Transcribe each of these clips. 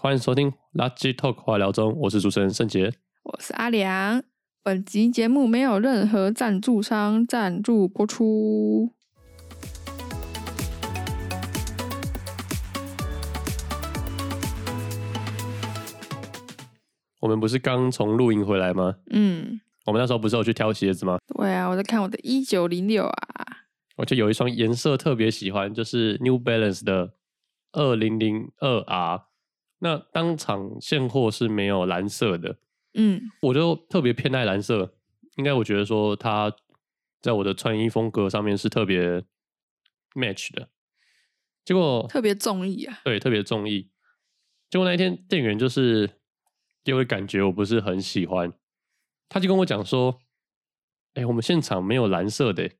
欢迎收听《垃圾 Talk 话聊中》，我是主持人盛杰。我是阿良。本集节目没有任何赞助商赞助播出。我们不是刚从露营回来吗？嗯，我们那时候不是有去挑鞋子吗？对啊，我在看我的一九零六啊。我就有一双颜色特别喜欢，就是 New Balance 的二零零二 R。那当场现货是没有蓝色的，嗯，我就特别偏爱蓝色。应该我觉得说它在我的穿衣风格上面是特别 match 的。结果特别中意啊。对，特别中意。结果那一天店员就是给我感觉我不是很喜欢，他就跟我讲说：“哎、我们现场没有蓝色的，你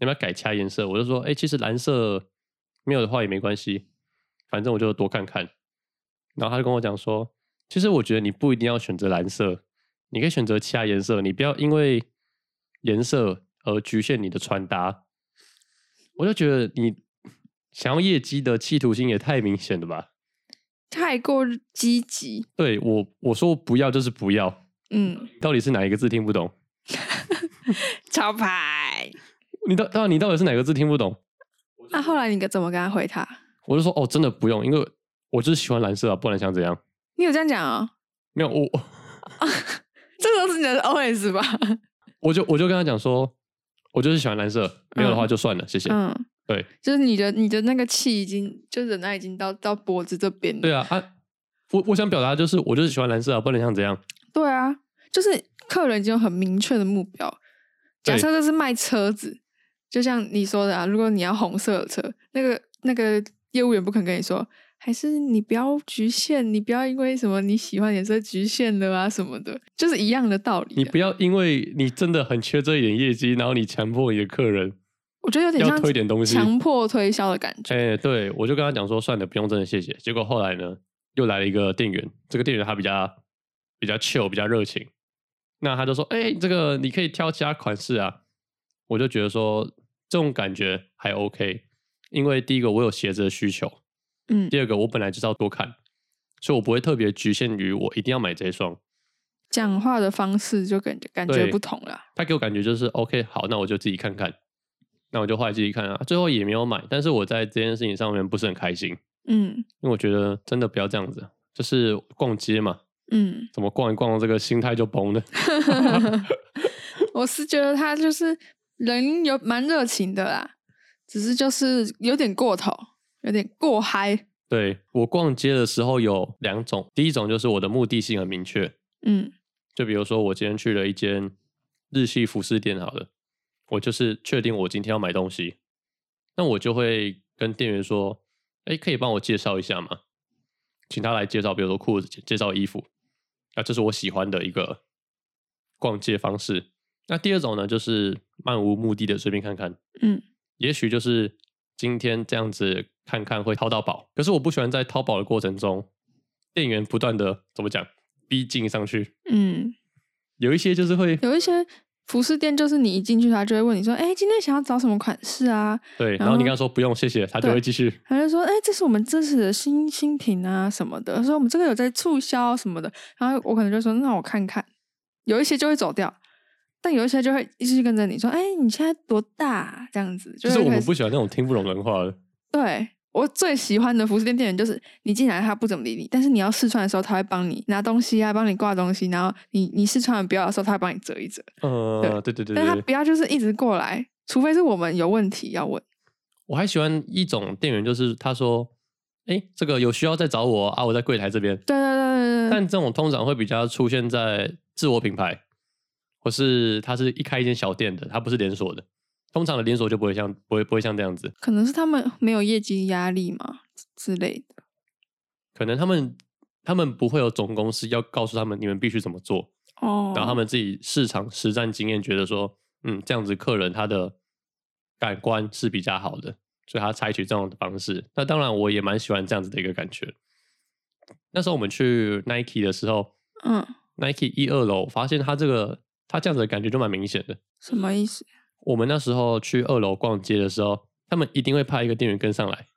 要不要改其他颜色？”我就说：“哎、其实蓝色没有的话也没关系，反正我就多看看。”然后他就跟我讲说：“其实我觉得你不一定要选择蓝色，你可以选择其他颜色，你不要因为颜色而局限你的穿搭。”我就觉得你想要业绩的企图心也太明显了吧？太过积极。对我我说不要就是不要，嗯，到底是哪一个字听不懂？潮牌。你到到你到底是哪个字听不懂？那、后来你怎么跟他回他？我就说哦，真的不用，因为我就是喜欢蓝色啊，不然想怎样？你有这样讲哦？没有我 这都是你的 OS 吧？我就我就跟他讲说，我就是喜欢蓝色，没有的话就算了，谢谢。嗯，对就是你的你的那个气已经，就忍耐已经到到脖子这边了。对啊啊，我我想表达就是我就是喜欢蓝色啊，不然想怎样？对啊，就是客人已经有很明确的目标。假设这是卖车子，就像你说的啊，如果你要红色的车，那个那个业务员不肯跟你说，还是你不要局限，你不要因为什么你喜欢颜色局限了啊什么的，就是一样的道理啊。你不要因为你真的很缺这一点业绩，然后你强迫你的客人我觉得有点像推点东西。强迫推销的感觉。哎、对，我就跟他讲说，算了，不用，真的谢谢。结果后来呢，又来了一个店员，这个店员他比较比较 chill，比较热情。那他就说，哎、这个你可以挑其他款式啊。我就觉得说，这种感觉还 OK，因为第一个我有鞋子的需求，嗯，第二个我本来就是要多看，所以我不会特别局限于我一定要买这一双。讲话的方式就感觉感觉不同了。他给我感觉就是 OK，好，那我就自己看看。那我就后来自己看啊，最后也没有买，但是我在这件事情上面不是很开心。嗯因为我觉得真的不要这样子，就是逛街嘛，嗯，怎么逛一逛，这个心态就崩了。我是觉得他就是人有蛮热情的啦，只是就是有点过头，有点过嗨。对我逛街的时候有两种，第一种就是我的目的性很明确，嗯就比如说我今天去了一间日系服饰店，好了，我就是确定我今天要买东西，那我就会跟店员说，哎，可以帮我介绍一下吗？请他来介绍，比如说裤子，介绍衣服，啊，这是我喜欢的一个逛街方式。那第二种呢，就是漫无目的的随便看看，嗯，也许就是今天这样子看看会淘到宝，可是我不喜欢在淘宝的过程中，店员不断的怎么讲逼近上去，嗯，有一些就是会有一些服饰店就是你一进去，他就会问你说：“哎、今天想要找什么款式啊对，然后你跟他说不用谢谢，他就会继续。？”他就说：“哎、这是我们这次的新新品啊什么的。”说我们这个有在促销什么的，然后我可能就说：“那我看看。”有一些就会走掉，但有一些就会一直跟着你说：“哎、你现在多大啊、这样子就就是我们不喜欢那种听不懂人话的。对我最喜欢的服饰店店员就是你进来他不怎么理你，但是你要试穿的时候他会帮你拿东西啊，帮你挂东西，然后你你试穿完不要的时候他会帮你折一折，呃，对对对但他不要就是一直过来，除非是我们有问题要问。我还喜欢一种店员，就是他说，哎，这个有需要再找我啊，我在柜台这边。对对对对对但这种通常会比较出现在自我品牌，或是他是一开一间小店的，他不是连锁的。通常的连锁就不会像不会不会像这样子，可能是他们没有业绩压力嘛之类的。可能他们他们不会有总公司要告诉他们你们必须怎么做，哦，然后他们自己市场实战经验觉得说，嗯，这样子客人他的感官是比较好的，所以他采取这种的方式。那当然，我也蛮喜欢这样子的一个感觉。那时候我们去 Nike 的时候嗯，，Nike 一二楼发现他这个他这样子的感觉就蛮明显的。什么意思？我们那时候去二楼逛街的时候，他们一定会派一个店员跟上来，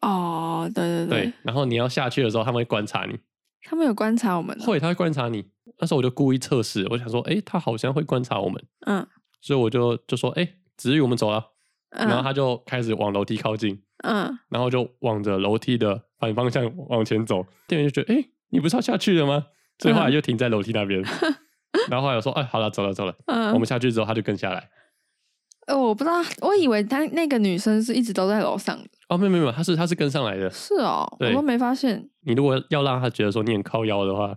哦，对对对，然后你要下去的时候，他们会观察你，他们有观察我们哦，会，他会观察你。那时候我就故意测试，我想说，哎，他好像会观察我们，嗯所以我就就说，哎，子玉，我们走了。然后嗯他就开始往楼梯靠近，嗯，然后就往着楼梯的反方向往前走。店员就觉得，哎，你不是要下去了吗？所以后就停在楼梯那边。然后后来我说，哎，好了，走了，走了。嗯，我们下去之后，他就跟下来。呃，我不知道，我以为他那个女生是一直都在楼上的。哦，没有没有没有，他是他是跟上来的。是哦，我对都没发现。你如果要让他觉得说你很靠腰的话，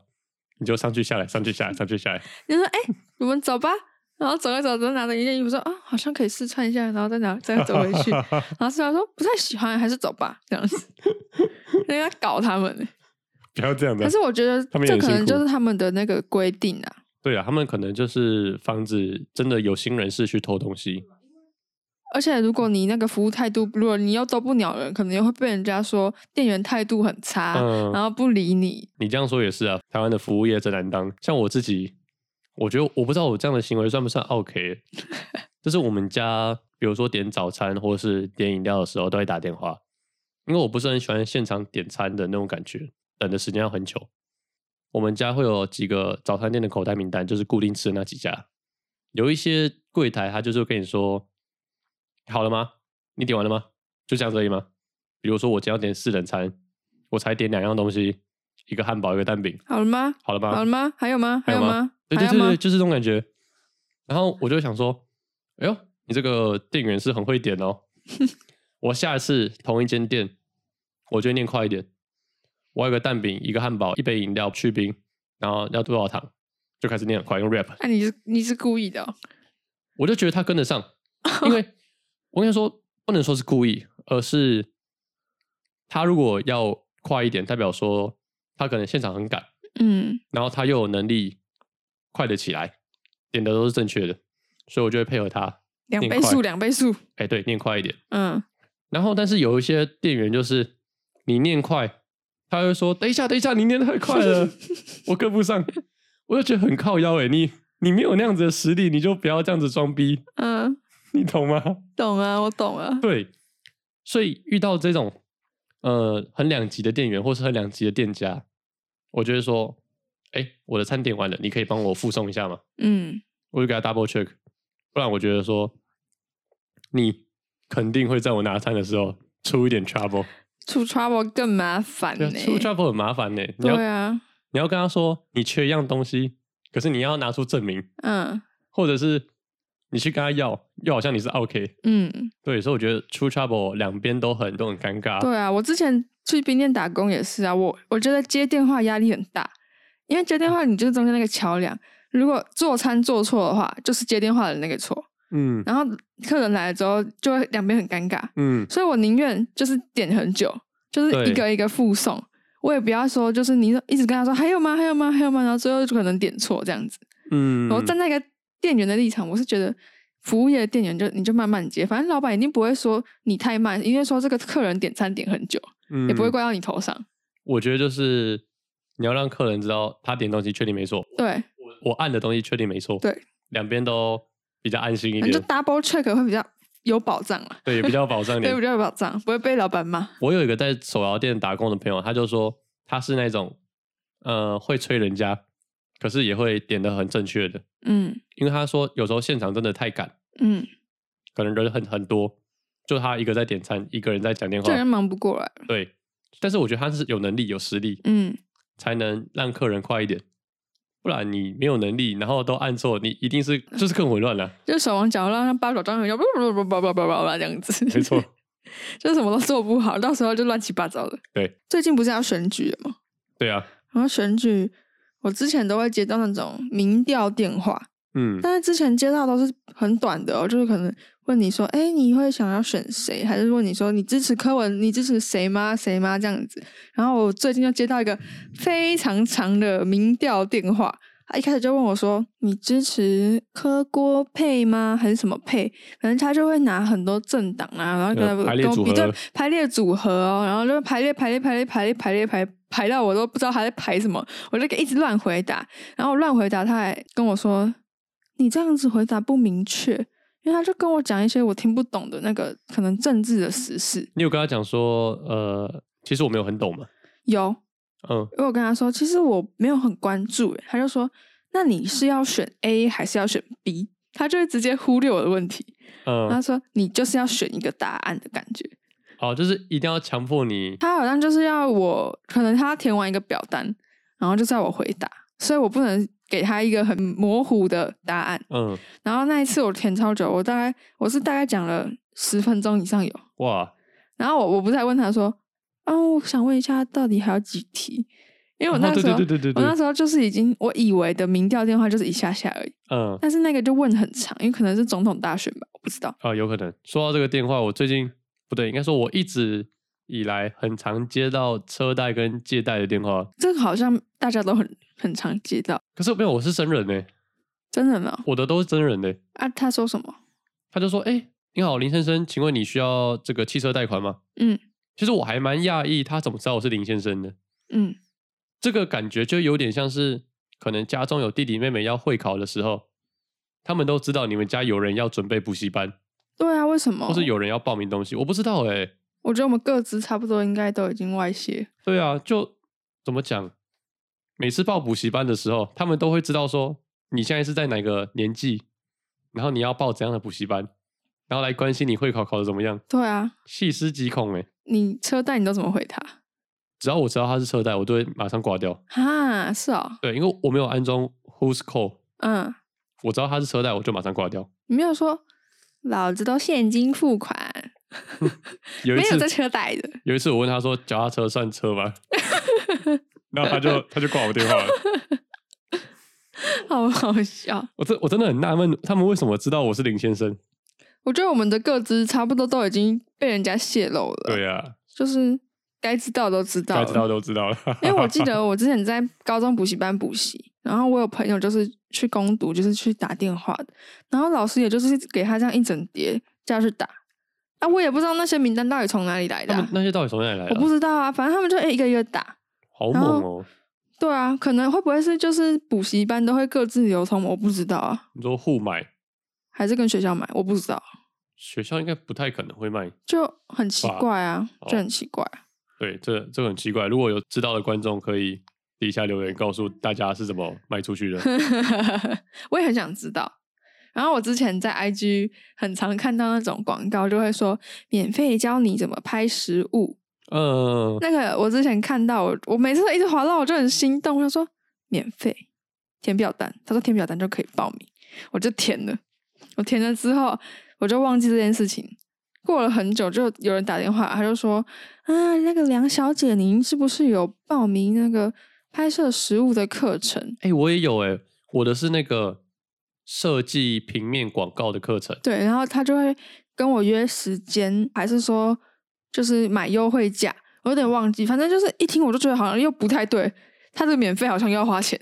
你就上去下来，上去下来，上去下来。你说，哎、我们走吧。然后走着走，着拿着一件衣服说啊，好像可以试穿一下，然后再拿再走回去。然后试穿说不太喜欢，还是走吧，这样子。人家搞他们，不要这样的可。是我觉得这可能就是他们的那个规定啊。对啊，他们可能就是防止真的有心人士去偷东西。而且如果你那个服务态度，如果你又都不鸟人，可能又会被人家说店员态度很差，嗯然后不理你。你这样说也是啊，台湾的服务业真难当。像我自己，我觉得我不知道我这样的行为算不算 OK。就是我们家，比如说点早餐或是点饮料的时候，都会打电话，因为我不是很喜欢现场点餐的那种感觉，等的时间要很久。我们家会有几个早餐店的口袋名单，就是固定吃的那几家。有一些柜台，他就是会跟你说：“好了吗？你点完了吗？就这样子而已吗？”比如说我今天要点四人餐，我才点两样东西，一个汉堡，一个蛋饼，好了吗？好了吗？好了吗？还有吗？还有吗有吗？还有吗对对对对，就是这种感觉。然后我就想说，哎呦，你这个店员是很会点哦。我下一次同一间店，我就念快一点。我有个蛋饼，一个汉堡，一杯饮料去冰，然后要多少糖，就开始念很快，用 rap。那、你是你是故意的、哦？我就觉得他跟得上，因为我跟你说，不能说是故意，而是他如果要快一点，代表说他可能现场很赶，嗯然后他又有能力快得起来，点的都是正确的，所以我就会配合他。两倍速，两倍速。哎，对，念快一点。嗯，然后，但是有一些店员就是你念快，他会说：“等一下，等一下，你念太快了，我跟不上。”我就觉得很靠腰哎，你你没有那样子的实力，你就不要这样子装逼，嗯，你懂吗？懂啊，我懂啊。对，所以遇到这种呃很两极的店员或是很两极的店家，我就会说：“哎，我的餐点完了，你可以帮我附送一下吗？”嗯，我就给他 double check，不然我觉得说你肯定会在我拿餐的时候出一点 trouble，出 trouble 更麻烦呢、啊，出 trouble 很麻烦呢。对啊，你要跟他说你缺一样东西，可是你要拿出证明，嗯。或者是你去跟他要，又好像你是 OK，嗯，对，所以我觉得出 trouble 两边都很都很尴尬。对啊，我之前去冰店打工也是啊，我我觉得接电话压力很大，因为接电话你就是中间那个桥梁，如果做餐做错的话，就是接电话的那个错，嗯。然后客人来了之后就会两边很尴尬，嗯，所以我宁愿就是点很久，就是一个一个附送，我也不要说就是你一直跟他说还有吗？还有吗？还有吗，然后最后就可能点错这样子。嗯，我站在一个店员的立场，我是觉得服务业的店员就你就慢慢接，反正老板一定不会说你太慢，因为说这个客人点餐点很久，也不会嗯怪到你头上。我觉得就是你要让客人知道他点东西确定没错，对，我按的东西确定没错，对，两边都比较安心一点就，double check 会比较有保障了，对，也比较有保障一 对，比。较有保障，不会被老板骂。我有一个在手摇店打工的朋友，他就说他是那种呃会催人家，可是也会点的很正确的，嗯因为他说有时候现场真的太赶，嗯，可能人很很多，就他一个在点餐，一个人在讲电话，这人忙不过来。对。但是我觉得他是有能力、有实力，嗯，才能让客人快一点。不然你没有能力，然后都按错，你一定是 就是更混乱了，就手忙脚乱，像八爪章鱼一样，叭叭叭叭叭叭叭这样子，没错，就什么都做不好，到时候就乱七八糟的。对，最近不是要选举吗？对啊，然后选举，我之前都会接到那种民调电话，嗯，但是之前接到都是很短的，就是可能。问你说，哎，你会想要选谁？还是问你说你支持柯文，你支持谁吗？谁吗？这样子。然后我最近就接到一个非常长的民调电话，他一开始就问我说，你支持柯郭配吗？还是什么配？反正他就会拿很多政党啊，然后跟呃他跟我比对排列组合哦，然后就排列排列排列排列排列排排到我都不知道他在排什么，我就一直乱回答，然后乱回答，他还跟我说：“你这样子回答不明确。”因为他就跟我讲一些我听不懂的那个可能政治的时事。你有跟他讲说，呃，其实我没有很懂嘛，有，嗯，因为我跟他说，其实我没有很关注耶，他就说，那你是要选 A 还是要选 B？他就会直接忽略我的问题，嗯，他说你就是要选一个答案的感觉。哦，就是一定要强迫你，他好像就是要我，可能他填完一个表单，然后就叫我回答，所以我不能给他一个很模糊的答案。嗯，然后那一次我填超久，我大概我是大概讲了十分钟以上有。哇，然后我我不是还问他说，啊，我想问一下，到底还有几题？因为我那时候，对对对对对，我那时候就是已经我以为的民调电话就是一下下而已，嗯，但是那个就问很长，因为可能是总统大选吧，我不知道。啊，有可能。说到这个电话，我最近不对，应该说我一直以来很常接到车贷跟借贷的电话，这个好像大家都很很常接到，可是没有，我是真人呢，真人吗？我的都是真人呢。啊，他说什么？他就说：“哎、你好，林先生，请问你需要这个汽车贷款吗？”嗯其实我还蛮讶异，他怎么知道我是林先生的？嗯这个感觉就有点像是，可能家中有弟弟妹妹要会考的时候，他们都知道你们家有人要准备补习班，对啊，为什么？或是有人要报名东西，我不知道哎、我觉得我们各自差不多应该都已经外泄。对啊，就怎么讲？每次报补习班的时候，他们都会知道说你现在是在哪个年纪，然后你要报怎样的补习班，然后来关心你会考考的怎么样，对啊，细思极恐哎、你车贷你都怎么回他？只要我知道他是车贷，我都会马上挂掉。哈，是哦，对，因为我没有安装 Who's Call，嗯，我知道他是车贷，我就马上挂掉。你没有说老子都现金付款，有一次没有在车贷的。有一次我问他说脚踏车算车吗？然后他就 他就挂我电话了。好好笑。我真我真的很纳闷，他们为什么知道我是林先生？我觉得我们的各自差不多都已经被人家泄露了，对呀、就是该知道都知道。该知道都知道了。因为我记得我之前在高中补习班补习，然后我有朋友就是去攻读，就是去打电话的，然后老师也就是给他这样一整叠叫他去打，啊，我也不知道那些名单到底从哪里来的啊、们那些到底从哪里来的我啊？不知道啊，反正他们就一个一个打。好然猛哦！对啊，可能会不会是就是补习班都会各自流通，我不知道啊，你说互买，还是跟学校买，我不知道，学校应该不太可能会卖。就很奇怪啊，哦就很奇怪。对，这这个很奇怪。如果有知道的观众，可以底下留言告诉大家是怎么卖出去的。我也很想知道。然后我之前在 IG 很常看到那种广告，就会说免费教你怎么拍食物。嗯，那个我之前看到，我我每次都一直滑到，我就很心动。他说免费填表单，他说填表单就可以报名，我就填了。我填了之后，我就忘记这件事情。过了很久，就有人打电话，他就说：“啊，那个梁小姐，您是不是有报名那个拍摄食物的课程？”哎、我也有哎、我的是那个设计平面广告的课程。对，然后他就会跟我约时间，还是说就是买优惠价，我有点忘记，反正就是一听我就觉得好像又不太对，他这个免费好像又要花钱，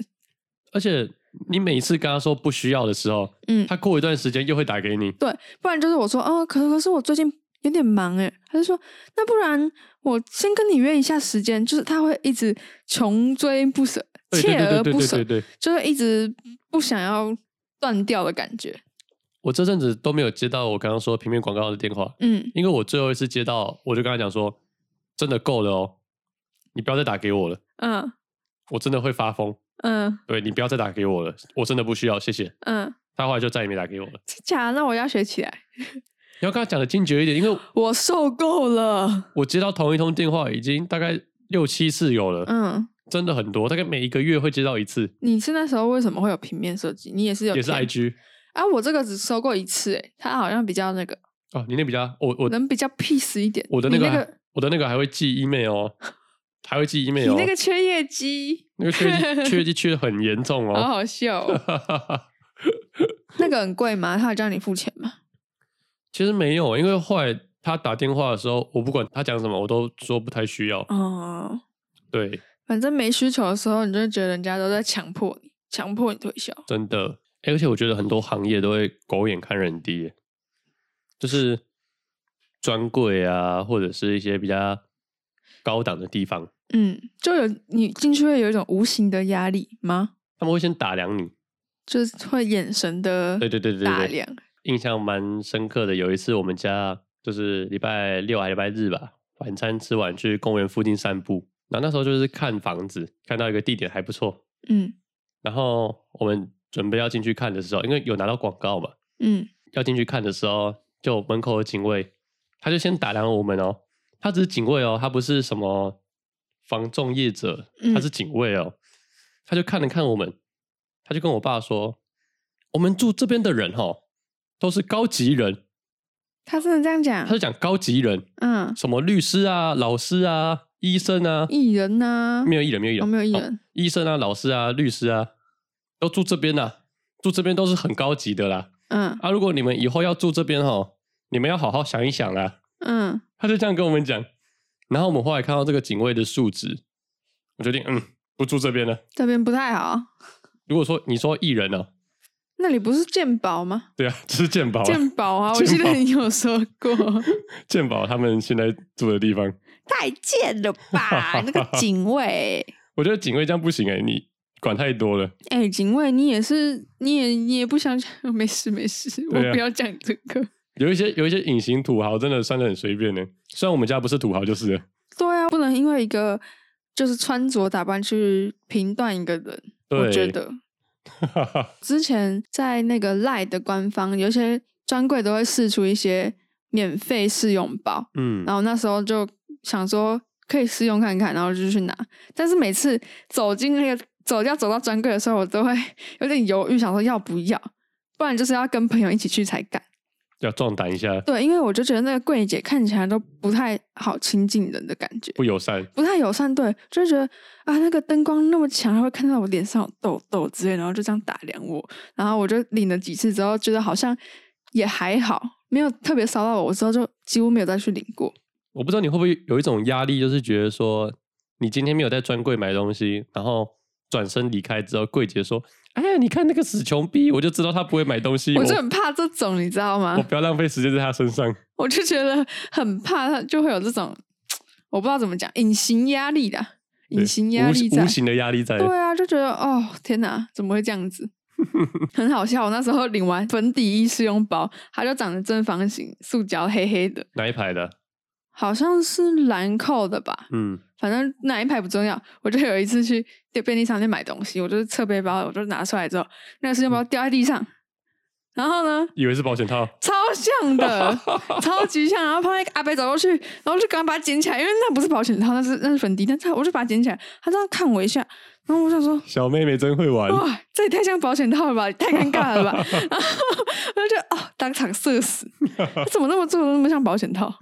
而且你每次跟他说不需要的时候，嗯，他过一段时间又会打给你。对，不然就是我说哦，可可是我最近有点忙哎，他就说那不然我先跟你约一下时间，就是他会一直穷追不舍，锲而不舍，就是一直不想要断掉的感觉，我这阵子都没有接到我刚刚说平面广告的电话，嗯因为我最后一次接到，我就跟他讲说，真的够了哦，你不要再打给我了，嗯我真的会发疯。嗯对你不要再打给我了，我真的不需要，谢谢。嗯，他后来就再也没打给我了。假的，那我要学起来，你要跟他讲的坚决一点，因为我受够了，我接到同一通电话已经大概六七次有了，嗯。真的很多，大概每一个月会接到一次，你是那时候为什么会有平面设计？你也是有也是 IG 啊？我这个只收过一次，哎，他好像比较那个，哦，你那比较我我能比较 peace 一点。我的那个那个我的那个还会寄 email 哦，还会寄 email 你哦，那个缺业绩，那个缺绩缺绩缺的很严重 好哦。好笑哦、那个很贵吗？他有叫你付钱吗？其实没有，因为后来他打电话的时候，我不管他讲什么，我都说不太需要。哦，对，反正没需求的时候，你就会觉得人家都在强迫你，强迫你推销。真的，欸而且我觉得很多行业都会狗眼看人低，就是专柜啊，或者是一些比较高档的地方，嗯，就有你进去会有一种无形的压力吗？他们会先打量你。就是会眼神的对对对，打量。印象蛮深刻的。有一次我们家就是礼拜六还礼拜日吧，晚餐吃完去公园附近散步，然后那时候就是看房子，看到一个地点还不错，嗯。然后我们准备要进去看的时候，因为有拿到广告嘛，嗯。要进去看的时候，就门口的警卫，他就先打量我们哦，他只是警卫哦，他不是什么房仲业者，嗯他是警卫哦，他就看了看我们，他就跟我爸说，我们住这边的人哦，都是高级人，他真的这样讲他，就讲高级人，嗯，什么律师啊、老师啊、医生啊，艺人呐、没有艺人，没有艺人，哦没有艺哦人医生啊、老师啊、律师啊，都住这边呐、住这边都是很高级的啦。嗯啊，如果你们以后要住这边哈，你们要好好想一想啦。嗯，他就这样跟我们讲。然后我们后来看到这个警卫的数值，我决定嗯不住这边了。这边不太好。如果说你说艺人呢、那里不是鉴宝吗？对啊，这是健保啊，鉴宝啊，我记得你有说过。鉴宝他们现在住的地方，太贱了吧，那个警卫！我觉得警卫这样不行哎、你管太多了。哎、警卫，你也是，你也你也不想讲，没事没事，我不要讲这个。有一些有一些隐形土豪真的穿的很随便呢，虽然我们家不是土豪就是了。对啊，不能因为一个就是穿着打扮去评断一个人。我觉得 之前在那个赖的官方，有一些专柜都会试出一些免费试用包，嗯，然后那时候就想说可以试用看看，然后就去拿。但是每次走进那个走要走到专柜的时候，我都会有点犹豫，想说要不要，不然就是要跟朋友一起去才敢。要壮胆一下，对，因为我就觉得那个柜姐看起来都不太好亲近人的感觉，不友善。不太友善。对，就是觉得啊，那个灯光那么强，还会看到我脸上有痘痘之类，然后就这样打量我。然后我就领了几次之后，觉得好像也还好，没有特别骚到我，我之后就几乎没有再去领过。我不知道你会不会有一种压力，就是觉得说你今天没有在专柜买东西，然后转身离开之后，柜姐说：“哎呀，你看那个死穷逼，我就知道他不会买东西，我我就很怕这种，你知道吗我？不要浪费时间在他身上。我就觉得很怕，他就会有这种我不知道怎么讲，隐形压力的，隐形压力在无无。形的压力在。对啊，就觉得哦天哪，怎么会这样子？很好笑。我那时候领完粉底液试用包，它就长得正方形，塑胶黑黑的，哪一排的？好像是兰蔻的吧。嗯，反正哪一排不重要，我就有一次去便利商店买东西，我就是侧背包，我就拿出来之后，那个试用包掉在地上，然后呢，以为是保险套。超像的，超级像。然后旁边阿伯走过去，然后就赶快把它捡起来，因为那不是保险套，那是那是粉底，但是我就把它捡起来，他这样看我一下，然后我想说，小妹妹真会玩。哇，这也太像保险套了吧，太尴尬了吧。然后我就哦，当场社死，他怎么那么做的那么像保险套？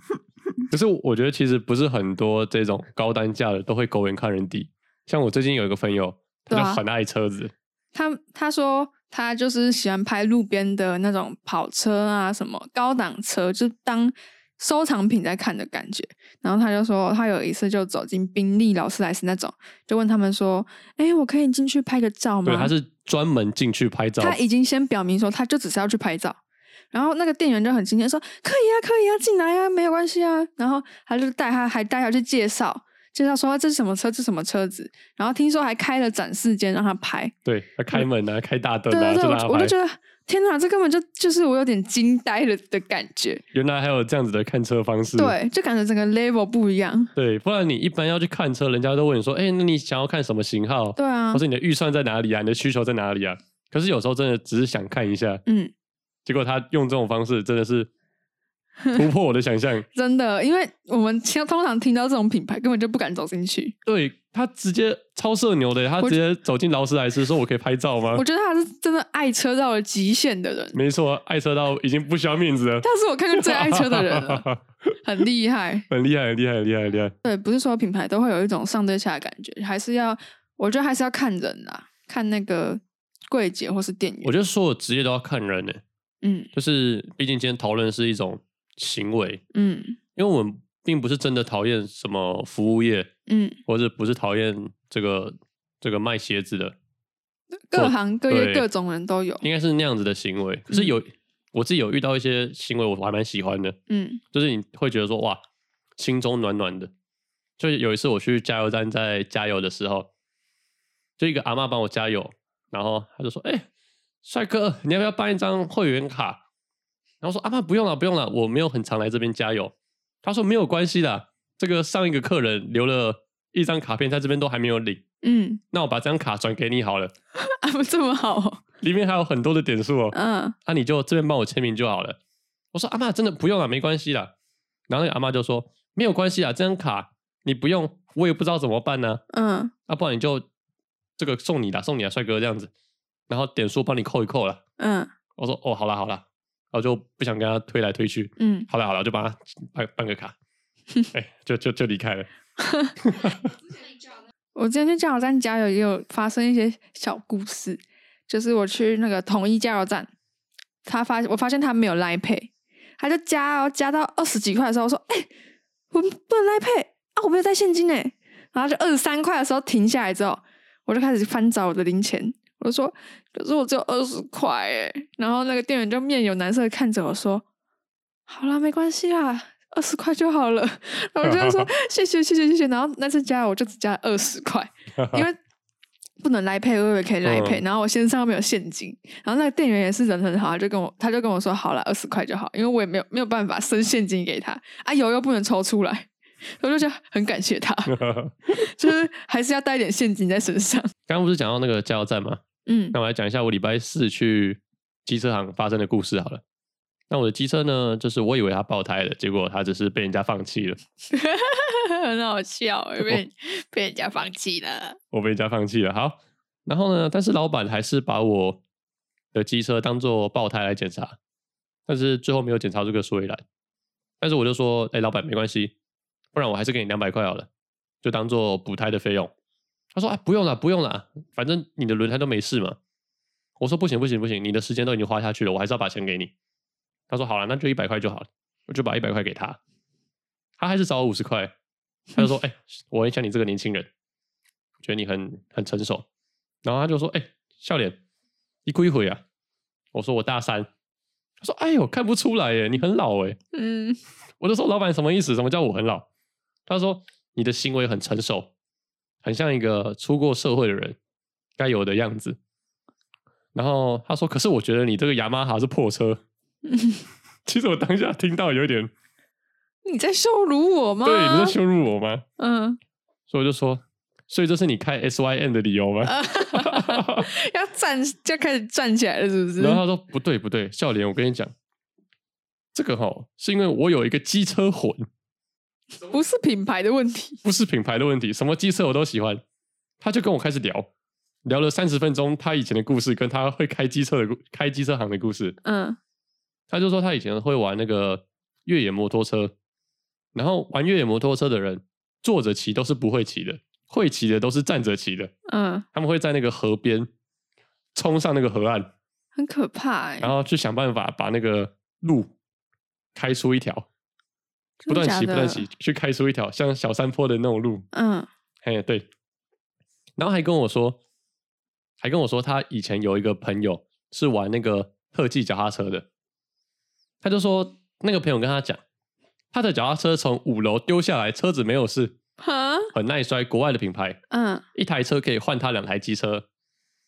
可是我觉得其实不是很多这种高单价的都会狗眼看人低。像我最近有一个朋友，他就很爱车子，他他说他就是喜欢拍路边的那种跑车啊，什么高档车，就当收藏品在看的感觉。然后他就说，他有一次就走进宾利、劳斯莱斯那种，就问他们说：“哎，我可以进去拍个照吗？”对，他是专门进去拍照。他已经先表明说，他就只是要去拍照。然后那个店员就很亲切说：“可以啊，可以啊，进来啊，没有关系啊。”然后他就带他还带他去介绍，介绍说这是什么车，这是什么车子。然后听说还开了展示间让他拍。对，他开门啊，开大灯啊，对对我就。觉得天哪，这根本就就是我有点惊呆了的感觉。原来还有这样子的看车方式。对，就感觉整个 level 不一样。对，不然你一般要去看车，人家都问你说：“哎、那你想要看什么型号？对啊或，者你的预算在哪里啊？你的需求在哪里啊？”可是有时候真的只是想看一下，嗯，结果他用这种方式真的是 突破我的想象。真的，因为我们听通常听到这种品牌，根本就不敢走进去。对他直接超社牛的，他直接走进劳斯莱斯说：“我可以拍照吗我觉得他是真的爱车到了极限的人？”，没错，爱车到已经不需要面子了，他是我看过最爱车的人了，很厉害。很厉害，很厉害，很厉害，很厉害。对，不是说品牌都会有一种上对下的感觉，还是要，我觉得还是要看人啊，看那个柜姐或是店员。我觉得所有职业都要看人呢、嗯就是毕竟今天讨论是一种行为，嗯因为我们并不是真的讨厌什么服务业，嗯，或者不是讨厌这个这个卖鞋子的，各行各业各种人都有。应该是那样子的行为。可是有、我自己有遇到一些行为，我还蛮喜欢的，嗯就是你会觉得说哇，心中暖暖的。就有一次我去加油站在加油的时候，就一个阿妈帮我加油，然后他就说：“哎、帅哥，你要不要办一张会员卡？”然后说：“阿爸不用了，不用了，我没有很常来这边加油。”他说：“没有关系的，这个上一个客人留了一张卡片在这边都还没有领，嗯，那我把这张卡转给你好了，啊，不这么好哦，里面还有很多的点数哦，嗯。那、你就这边帮我签名就好了。我说阿妈真的不用了，没关系啦。然后那个阿妈就说没有关系啊，这张卡你不用，我也不知道怎么办呢、嗯。啊，不然你就这个送你的，送你啊，帅哥这样子，然后点数帮你扣一扣了。嗯。我说哦，好啦好啦，然后就不想跟他推来推去，嗯，好了好了，就帮他办办个卡，哎、就就就离开了。我之前去加油站加油也有发生一些小故事，就是我去那个统一加油站，他发我发现他没有来配，他就加哦加到二十几块的时候，我说哎、我不能来配啊，我没有带现金哎，然后就二十三块的时候停下来之后，我就开始翻找我的零钱，我说可是我只有二十块哎，然后那个店员就面有难色的看着我说，好啦，没关系啦。二十块就好了，然后我就说 谢谢谢谢谢谢，然后那次加我就只加了二十块，因为不能来配，我以为可以来配，嗯然后我身上又没有现金，然后那个店员也是人很好，他就跟我他就跟我说好了，二十块就好，因为我也没有没有办法生现金给他啊，油又不能抽出来，我就觉得很感谢他，就是还是要带一点现金在身上。刚刚不是讲到那个加油站吗？嗯那我来讲一下我礼拜四去机车行发生的故事好了。那我的机车呢，就是我以为它爆胎了，结果它只是被人家放弃了，很好笑，被被人家放弃了。我被人家放弃了。好，然后呢，但是老板还是把我的机车当做爆胎来检查，但是最后没有检查出个所以然。但是我就说，哎、老板没关系，不然我还是给你两百块好了，就当做补胎的费用。他说，啊，不用了，不用了，反正你的轮胎都没事嘛。我说不行不行不行，你的时间都已经花下去了，我还是要把钱给你。他说好了，那就一百块就好了，我就把一百块给他。他还是找我五十块，他就说：“ 哎、我很想你这个年轻人，觉得你很很成熟。”然后他就说：“哎、笑脸，你哭一回啊。”我说：“我大三。”他说：“哎呦，看不出来耶，你很老哎。嗯，”我就说：“老板什么意思？什么叫我很老？”他说：“你的行为很成熟，很像一个出过社会的人该有的样子。”然后他说：“可是我觉得你这个雅马哈是破车。”其实我当下听到有点，你在羞辱我吗？对，你在羞辱我吗？嗯，所以我就说，所以这是你开 S Y N 的理由吗？要站就开始站起来了，是不是？然后他说不对不对，笑脸，我跟你讲，这个哈是因为我有一个机车魂，不是品牌的问题。不是品牌的问题，什么机车我都喜欢。他就跟我开始聊，聊了三十分钟他以前的故事，跟他会开机车的开机车行的故事。嗯他就说他以前会玩那个越野摩托车，然后玩越野摩托车的人坐着骑都是不会骑的，会骑的都是站着骑的。嗯，他们会在那个河边冲上那个河岸，很可怕哎、然后去想办法把那个路开出一条，不断骑不断骑，去开出一条像小山坡的那种路。嗯嘿，对。然后还跟我说，还跟我说他以前有一个朋友是玩那个特技脚踏车的，他就说那个朋友跟他讲，他的脚踏车从五楼丢下来，车子没有事，哈很耐摔，国外的品牌，嗯一台车可以换他两台机车。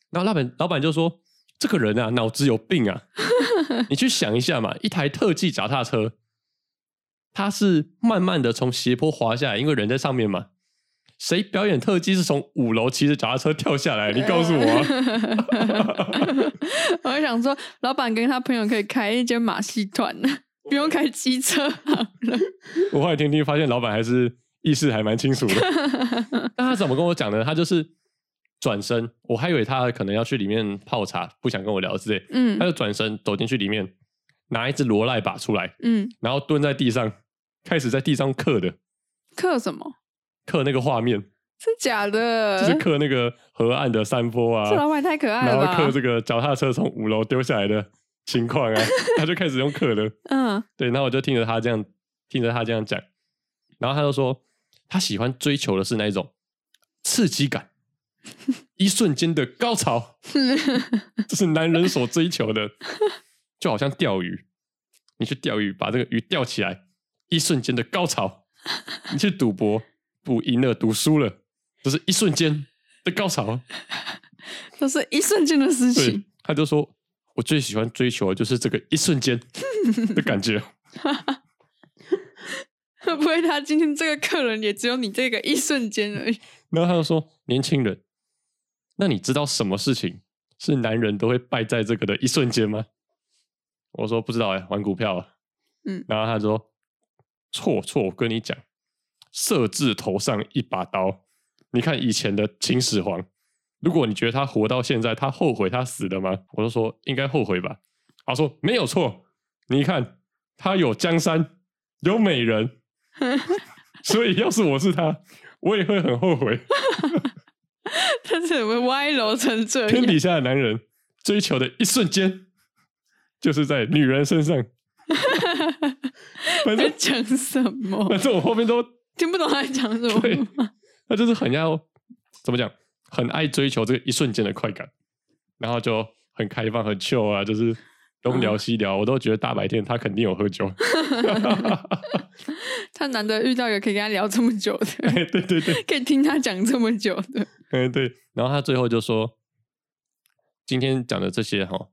然后老板老板就说：“这个人啊，脑子有病啊！你去想一下嘛，一台特技脚踏车，它是慢慢的从斜坡滑下来，因为人在上面嘛。谁表演特技是从五楼骑着脚踏车跳下来？你告诉我、啊。我就想说，老板跟他朋友可以开一间马戏团呢，不用开机车行了。我后来听听发现，老板还是意识还蛮清楚的。那他怎么跟我讲呢？他就是转身，我还以为他可能要去里面泡茶，不想跟我聊之类。嗯他就转身走进去里面，拿一支罗赖把出来，嗯，然后蹲在地上，开始在地上刻的，刻什么？刻那个画面，是假的？就是刻那个河岸的山坡啊这，老板太可爱了然？后刻这个脚踏车从五楼丢下来的情况啊，他就开始用刻的。嗯对，然后我就听着他这样，听着他这样讲，然后他就说，他喜欢追求的是那一种刺激感，一瞬间的高潮，这是男人所追求的，就好像钓鱼，你去钓鱼，把这个鱼钓起来，一瞬间的高潮；你去赌博，赌赢了，赌输了，就是一瞬间的高潮。都是一瞬间的事情。，他就说，我最喜欢追求的就是这个一瞬间的感觉。会不会他今天这个客人也只有你这个一瞬间而已？然后他就说：“年轻人，那你知道什么事情是男人都会败在这个的一瞬间吗？”我说：“不知道哎、玩股票啊。”嗯然后他说：“错错，我跟你讲，色字头上一把刀。你看以前的秦始皇，如果你觉得他活到现在，他后悔他死了吗？”我就说：“应该后悔吧。”他说：“没有错，你看他有江山，有美人，所以要是我是他，我也会很后悔。”他怎么歪楼成这样？天底下的男人追求的一瞬间，就是在女人身上。反正 在讲什么？反正我后面都，听不懂他在讲什对么。他就是很要怎么讲，很爱追求这个一瞬间的快感，然后就很开放、很 chill 啊，就是东聊西聊，我都觉得大白天他肯定有喝酒。他难得遇到一个可以跟他聊这么久的，哎，对对对，可以听他讲这么久的。哎对，然后他最后就说，今天讲的这些哈，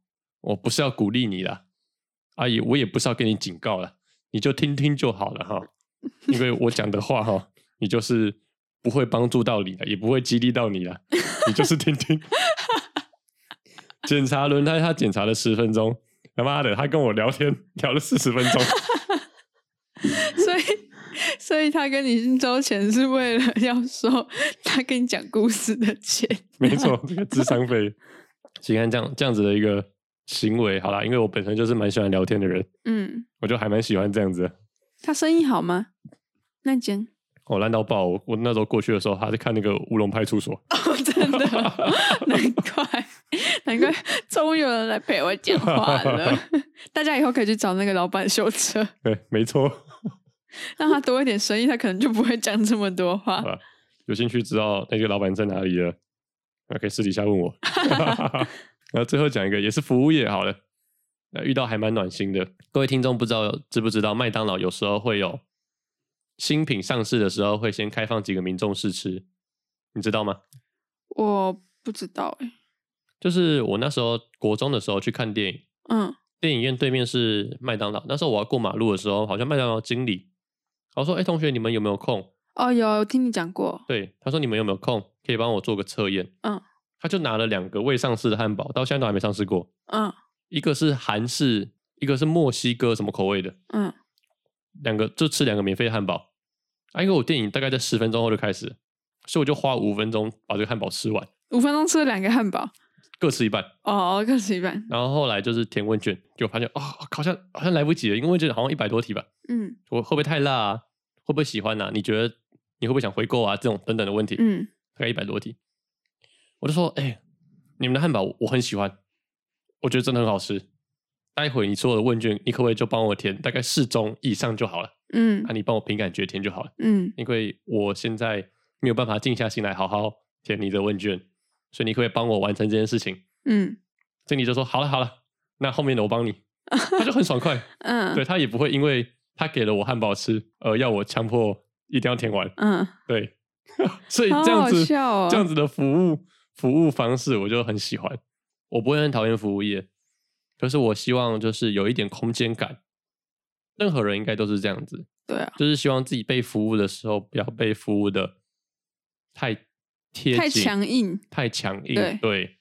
我不是要鼓励你啦，阿姨，我也不是要给你警告了，你就听听就好了哈，因为我讲的话哈，你就是不会帮助到你的，也不会激励到你了，你就是 听听。检查轮胎，他检查了十分钟，他妈的，他跟我聊天聊了四十分钟，所以，所以他跟你收钱是为了要收他跟你讲故事的钱。没错，这个智商费，你看这样这样子的一个行为，好啦，因为我本身就是蛮喜欢聊天的人，嗯，我就还蛮喜欢这样子的。他生意好吗？那间我烂到爆！我我那时候过去的时候，他在看那个《乌龙派出所》，哦，真的，难怪，难怪，终于有人来陪我讲话了。大家以后可以去找那个老板修车，对，没错。让他多一点生意，他可能就不会讲这么多话有兴趣知道那个老板在哪里了，那可以私底下问我。然后最后讲一个，也是服务业好了，那遇到还蛮暖心的。各位听众不知道知不知道，麦当劳有时候会有新品上市的时候，会先开放几个民众试吃，你知道吗？我不知道哎、就是我那时候国中的时候去看电影，嗯电影院对面是麦当劳。那时候我要过马路的时候，好像麦当劳经理，我说：“哎、同学，你们有没有空哦，有我听你讲过，？”对，他说：“你们有没有空，可以帮我做个测验？”嗯，他就拿了两个未上市的汉堡，到现在都还没上市过。嗯一个是韩式，一个是墨西哥什么口味的，嗯，两个就吃两个免费汉堡。啊，因为我电影大概在十分钟后就开始，所以我就花五分钟把这个汉堡吃完，五分钟吃了两个汉堡，各吃一半。哦，各吃一半，然后后来就是填问卷，就发现哦，好像好像来不及了，因为问卷好像一百多题吧。嗯我会不会太辣啊？会不会喜欢啊？你觉得你会不会想回购啊？这种等等的问题，嗯大概一百多题。我就说，哎、你们的汉堡我很喜欢，我觉得真的很好吃。待会你所有的问卷，你可不可以就帮我填大概适中以上就好了？嗯啊，你帮我凭感觉填就好了，嗯因为我现在没有办法静下心来好好填你的问卷，所以你可不可以帮我完成这件事情？嗯经理就说好了好了，那后面的我帮你，他就很爽快，嗯，对他也不会因为他给了我汉堡吃而要我强迫一定要填完，嗯，对，所以这样子笑哦这样子的服务服务方式我就很喜欢，我不会很讨厌服务业，可是我希望就是有一点空间感，任何人应该都是这样子，对啊，就是希望自己被服务的时候不要被服务的太贴、太强硬，太强硬，对对，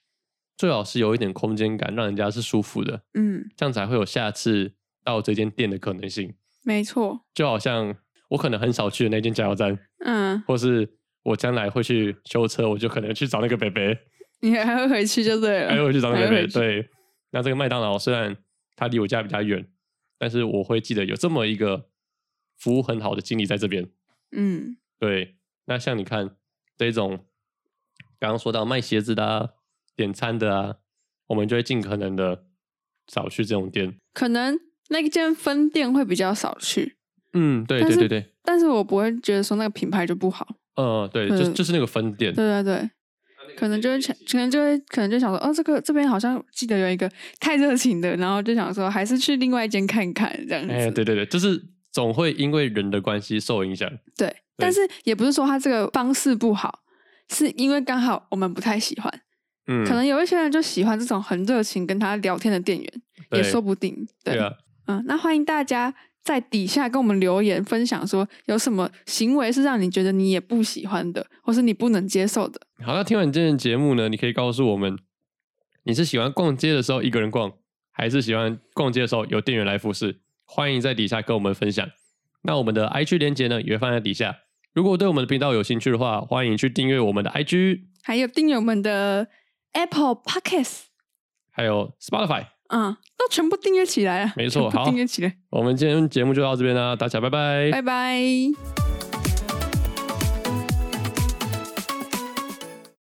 最好是有一点空间感，让人家是舒服的，嗯，这样才会有下次到这间店的可能性。没错，就好像我可能很少去的那间加油站，嗯，或是我将来会去修车，我就可能去找那个北北，你还会回去就对了，还会去找那个北北。对，那这个麦当劳虽然它离我家比较远，但是我会记得有这么一个服务很好的经理在这边。嗯对，那像你看这种刚刚说到卖鞋子的啊、点餐的啊，我们就会尽可能的少去这种店。可能那间分店会比较少去，嗯，对对对对，但是我不会觉得说那个品牌就不好，呃，对，就嗯就是那个分店。对对对，可能就会想，可能就会可能就想说，哦，这个这边好像记得有一个太热情的，然后就想说，还是去另外一间看看这样子。哎，对对对，就是总会因为人的关系受影响。对但是也不是说他这个方式不好，是因为刚好我们不太喜欢，嗯，可能有一些人就喜欢这种很热情跟他聊天的店员，也说不定。对啊，嗯，那欢迎大家在底下跟我们留言分享，说有什么行为是让你觉得你也不喜欢的，或是你不能接受的。好，那听完今天的节目呢，你可以告诉我们，你是喜欢逛街的时候一个人逛，还是喜欢逛街的时候有店员来服侍？欢迎在底下跟我们分享。那我们的 IG 连接呢，也会放在底下。如果对我们的频道有兴趣的话，欢迎去订阅我们的 IG，还有订阅我们的 Apple Podcast，还有 Spotify。嗯，都全部订阅起来了，没错好订阅起来，我们今天节目就到这边啦，大家拜拜。拜拜。